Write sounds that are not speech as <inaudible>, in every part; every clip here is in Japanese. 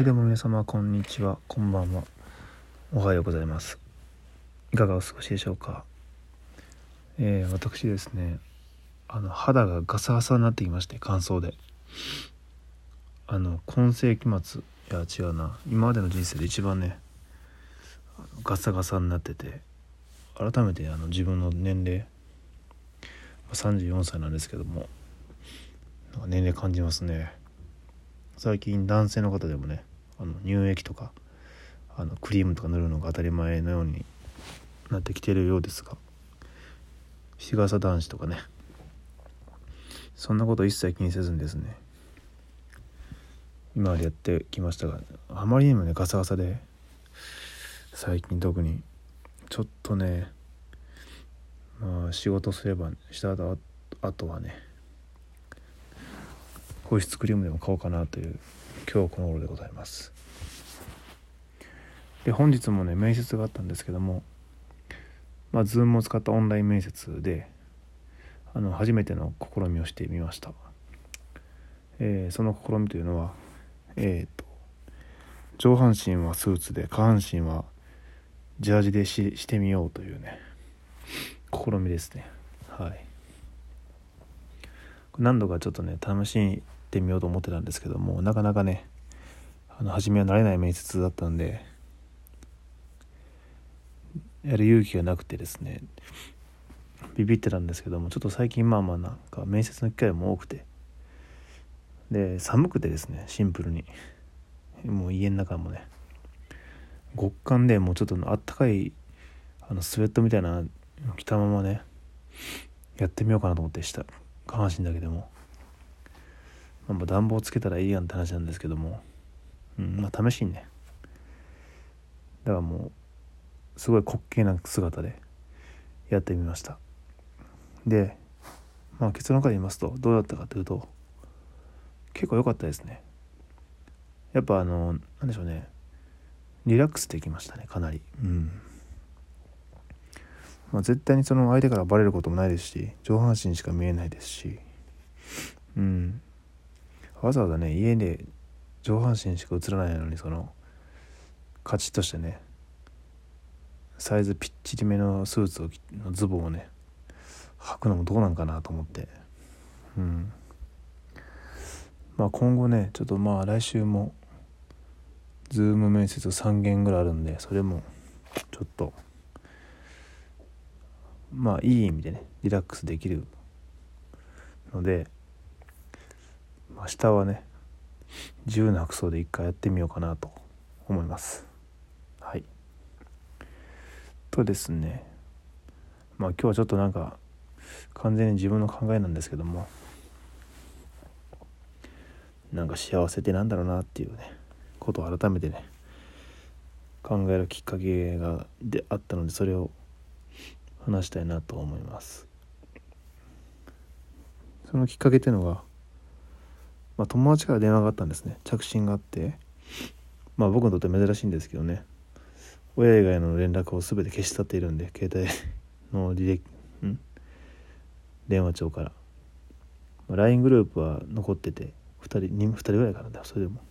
はいどうも皆様こんにちは。こんばんは。おはようございます。いかがお過ごしでしょうか。えー、私ですねあの肌がガサガサになってきまして乾燥で。あの今世紀末いや違うな。今までの人生で一番ねガサガサになってて改めてあの自分の年齢34歳なんですけども年齢感じますね。最近男性の方でもねあの乳液とかあのクリームとか塗るのが当たり前のようになってきてるようですが日傘男子とかね。そんなこと一切気にせずにですね今までやってきましたがあまりにもねガサガサで最近特にちょっとねまあ仕事すればした後あとはね保湿クリームでも買おうかなという今日この頃でございます。で本日もね面接があったんですけどもまあ Zoom を使ったオンライン面接であの初めての試みをしてみました、えー、その試みというのはえっ、ー、と上半身はスーツで下半身はジャージでししてみようというね試みですね。はい。何度かちょっとね試しってみようと思ってたんですけどもなかなかねあの初めは慣れない面接だったんでやる勇気がなくてですねビビってたんですけどもちょっと最近まあまあなんか面接の機会も多くてで寒くてですねシンプルに。もう家の中もね極寒でもうちょっとあったかいあのスウェットみたいな着たままねやってみようかなと思ってした下半身だけでも、まあ、暖房つけたらいいやんって話なんですけども、うん、まあ試しにね。だからもうすごい滑稽な姿でやってみました。でまあ結論から言いますとどうだったかというと結構良かったですね。やっぱあのなんでしょうね。リラックスできましたねかなり。うん。まあ、絶対にその相手からバレることもないですし上半身しか見えないですし。うん。わざわざね家で上半身しか映らないのにそのカチッとしてねサイズぴっちりめのスーツをのズボンをね履くのもどうなんかなと思って。うん。まあ今後ねちょっとまあ来週もズーム面接3件ぐらいあるんでそれもちょっとまあいい意味でねリラックスできるので明日はね自由な服装で一回やってみようかなと思います。はい。とですね。まあ今日はちょっとなんか完全に自分の考えなんですけどもなんか幸せってなんだろうなっていうねことを改めてね考えるきっかけがであったのでそれを話したいなと思います。そのきっかけっていうのが、まあ、友達から電話があったんですね。着信があって。まあ僕にとって珍しいんですけどね。親以外の連絡を全て消し去っているんで携帯の履歴ん？電話帳から、まあ、LINE グループは残ってて2人 2, 人ぐらいからだそれでも。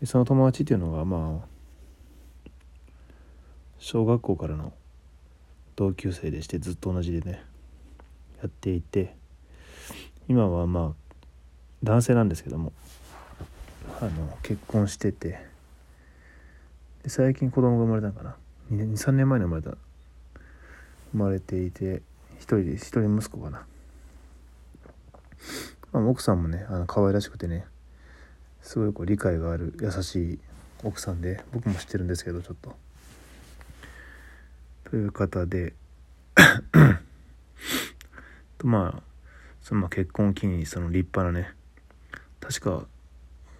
でその友達っていうのがまあ小学校からの同級生でしてずっと同じでねやっていて。今はまあ男性なんですけどもあの結婚しててで最近子供が生まれたのかな。23年前に生まれた。生まれていて一人で一人息子かな、まあ、奥さんもねあの可愛らしくてねすごいこう理解がある優しい奥さんで僕も知ってるんですけどちょっと。という方でとまあその結婚を機にその立派なね確か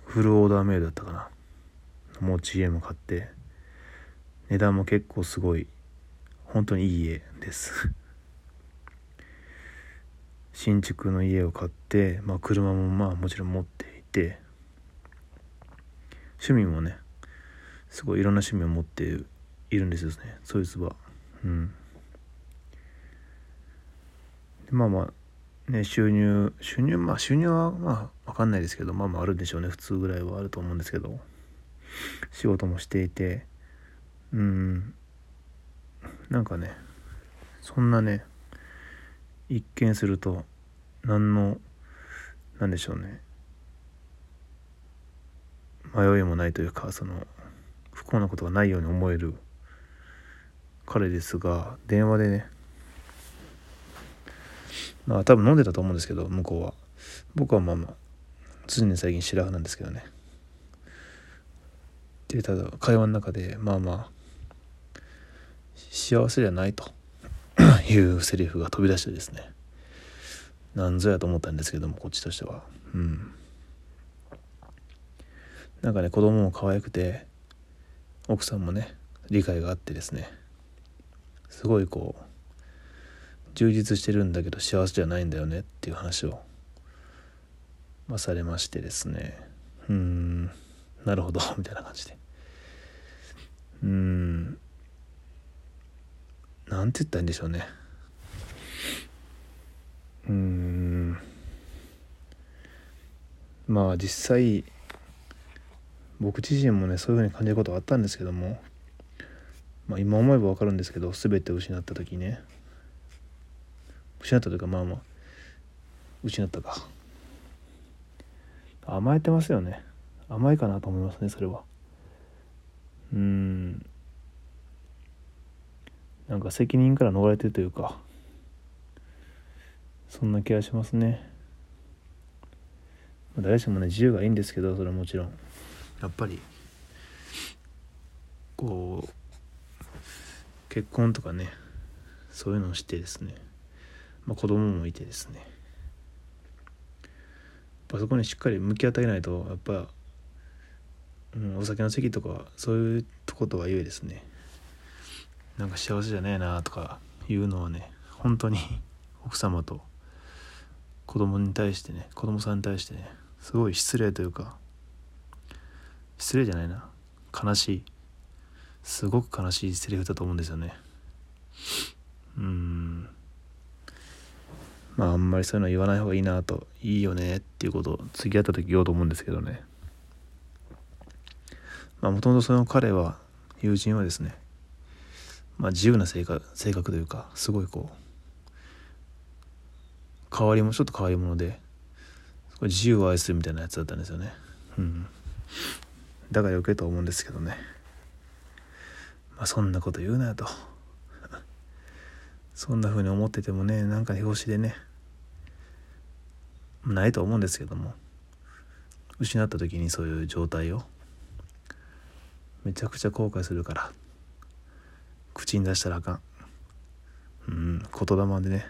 フルオーダーメイドだったかな。持ち家も買って。値段も結構すごい本当にいい家です。<laughs> 新築の家を買って、まあ、車もまあもちろん持っていて。趣味もねすごいいろんな趣味を持っているんですよね。そいつは。うん。でまあまあね収入収入まあ収入はまあ分かんないですけどまあまああるんでしょうね。普通ぐらいはあると思うんですけど。仕事もしていて。うん。なんかねそんなね一見すると何の何でしょうね。迷いもないというかその不幸なことがないように思える彼ですが電話でねまあ多分飲んでたと思うんですけど向こうは。僕はまあまあ常に最近白髪なんですけどね。でただ会話の中でまあまあ幸せじゃないと。<coughs> いうセリフが飛び出してですね。なんぞやと思ったんですけどもこっちとしては。うん。なんかね子供も可愛くて奥さんもね理解があってですね。すごいこう充実してるんだけど幸せじゃないんだよねっていう話を、まあ、されましてですね。うん。なるほど。<laughs> みたいな感じで。うん。なんて言ったらいいんでしょうね。うん。まあ実際僕自身もねそういうふうに感じることがあったんですけども、まあ、今思えば分かるんですけど全て失った時ね。失ったというかまあまあ。失ったか。甘えてますよね。甘いかなと思いますねそれは。うん。なんか責任から逃れてるというかそんな気がしますね。誰しもね自由がいいんですけどそれはもちろん。やっぱりこう結婚とかねそういうのをしてですね、まあ、子供もいてですね。ぱそこにしっかり向き合ってあげないとやっぱ、うん、お酒の席とかそういうとことはいえですね。なんか幸せじゃねえなとかいうのはね本当に <laughs> 奥様と子供に対してね子供さんに対してねすごい失礼というか失礼じゃないな。悲しい。すごく悲しいセリフだと思うんですよね。うん。まああんまりそういうの言わない方がいいなといいよねっていうことを次会った時言おうと思うんですけどね。まあもともとその彼は友人はですねまあ自由な性格性格というかすごいこう変わりもちょっと変わり者で自由を愛するみたいなやつだったんですよね。うん。だから余計と思うんですけどね。まあそんなこと言うなと。<laughs> そんな風に思っててもねなんか表紙でねないと思うんですけども。失った時にそういう状態を。めちゃくちゃ後悔するから。口に出したらあかん。うん言霊でね。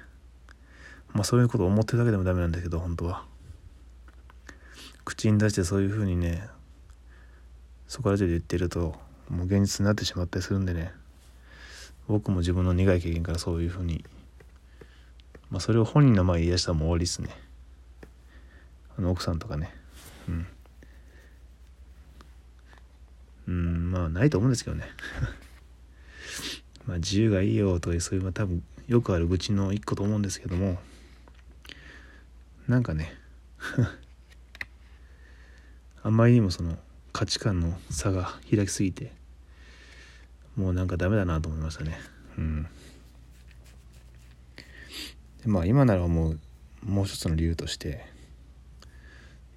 まあそういうことを思ってるだけでもダメなんだけど本当は。口に出してそういう風にねそこら中で言ってるともう現実になってしまったりするんでね。僕も自分の苦い経験からそういうふうに。まあそれを本人の前に言い出したらもう終わりっすね。あの奥さんとかね。うん。うんまあないと思うんですけどね。<laughs> まあ自由がいいよというそういうまあ多分よくある愚痴の一個と思うんですけども。なんかね。<laughs> あんまりにもその価値観の差が開きすぎて。もうなんかダメだなと思いましたね。うん。でまあ今ならもうもう一つの理由として。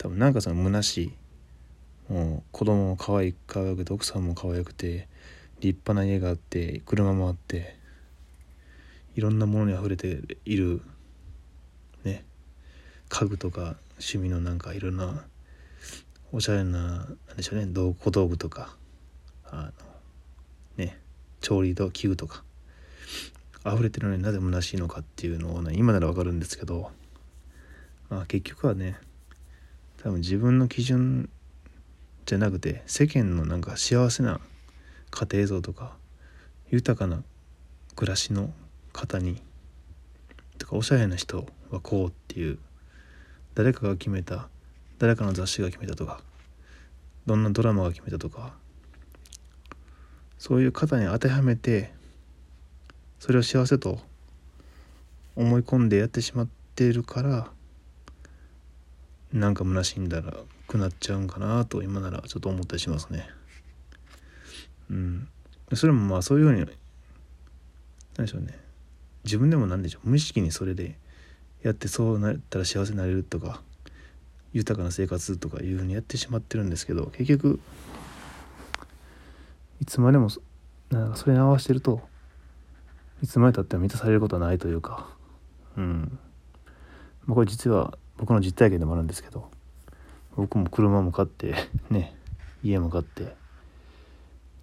多分なんかその虚しいもう子供も可愛い可愛くて奥さんも可愛くて立派な家があって車もあっていろんなものにあふれているね。家具とか趣味のなんかいろんなおしゃれななんでしょうね小道具とかあのね。調理器具とか溢れてるのになぜ虚しいのかっていうのをね今ならわかるんですけどまあ結局はね多分自分の基準じゃなくて世間のなんか幸せな家庭像とか豊かな暮らしの方にとかおしゃれな人はこうっていう誰かが決めた誰かの雑誌が決めたとかどんなドラマが決めたとかそういう方に当てはめてそれを幸せと思い込んでやってしまっているからなんか虚しんだらくなっちゃうんかなと今ならちょっと思ったりしますね。うん。それもまあそういうふうに何でしょうね。自分でも何でしょう無意識にそれでやってそうなったら幸せになれるとか豊かな生活とかいうふうにやってしまってるんですけど結局いつまでもなんかそれに合わせてるといつまでたっても満たされることはないというかうん。まあ、これ実は僕の実体験でもあるんですけど僕も車も買って <laughs> ね家も買って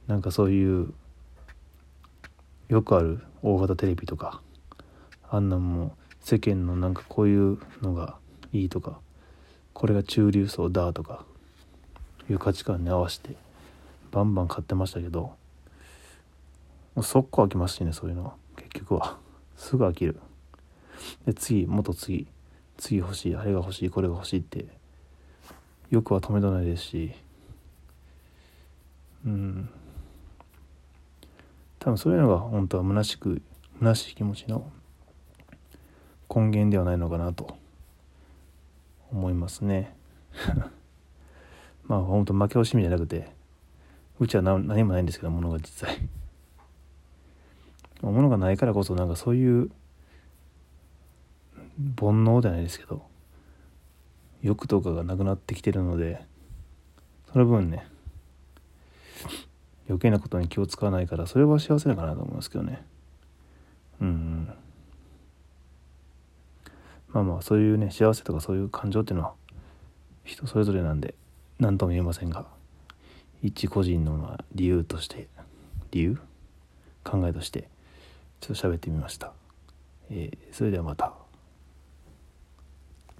なんかそういうよくある大型テレビとかあんなんも世間のなんかこういうのがいいとかこれが中流層だとかいう価値観に合わせてバンバン買ってましたけどもう速攻飽きますしねそういうのは。結局は。すぐ飽きる。で次もっと次。次欲しいあれが欲しいこれが欲しいってよくは止めどないですし。うん。多分そういうのが本当は虚しく虚しい気持ちの根源ではないのかなと思いますね。<laughs> まあ本当負け惜しみじゃなくてうちは何もないんですけど物が実際。物がないからこそなんかそういう煩悩じゃないですけど欲とかがなくなってきてるのでその分ね余計なことに気を使わないからそれは幸せだかなと思いますけどね。うん、まあまあそういうね幸せとかそういう感情っていうのは人それぞれなんで何とも言えませんが一個人の理由として理由？考えとしてちょっと喋ってみました、えー、それではまた。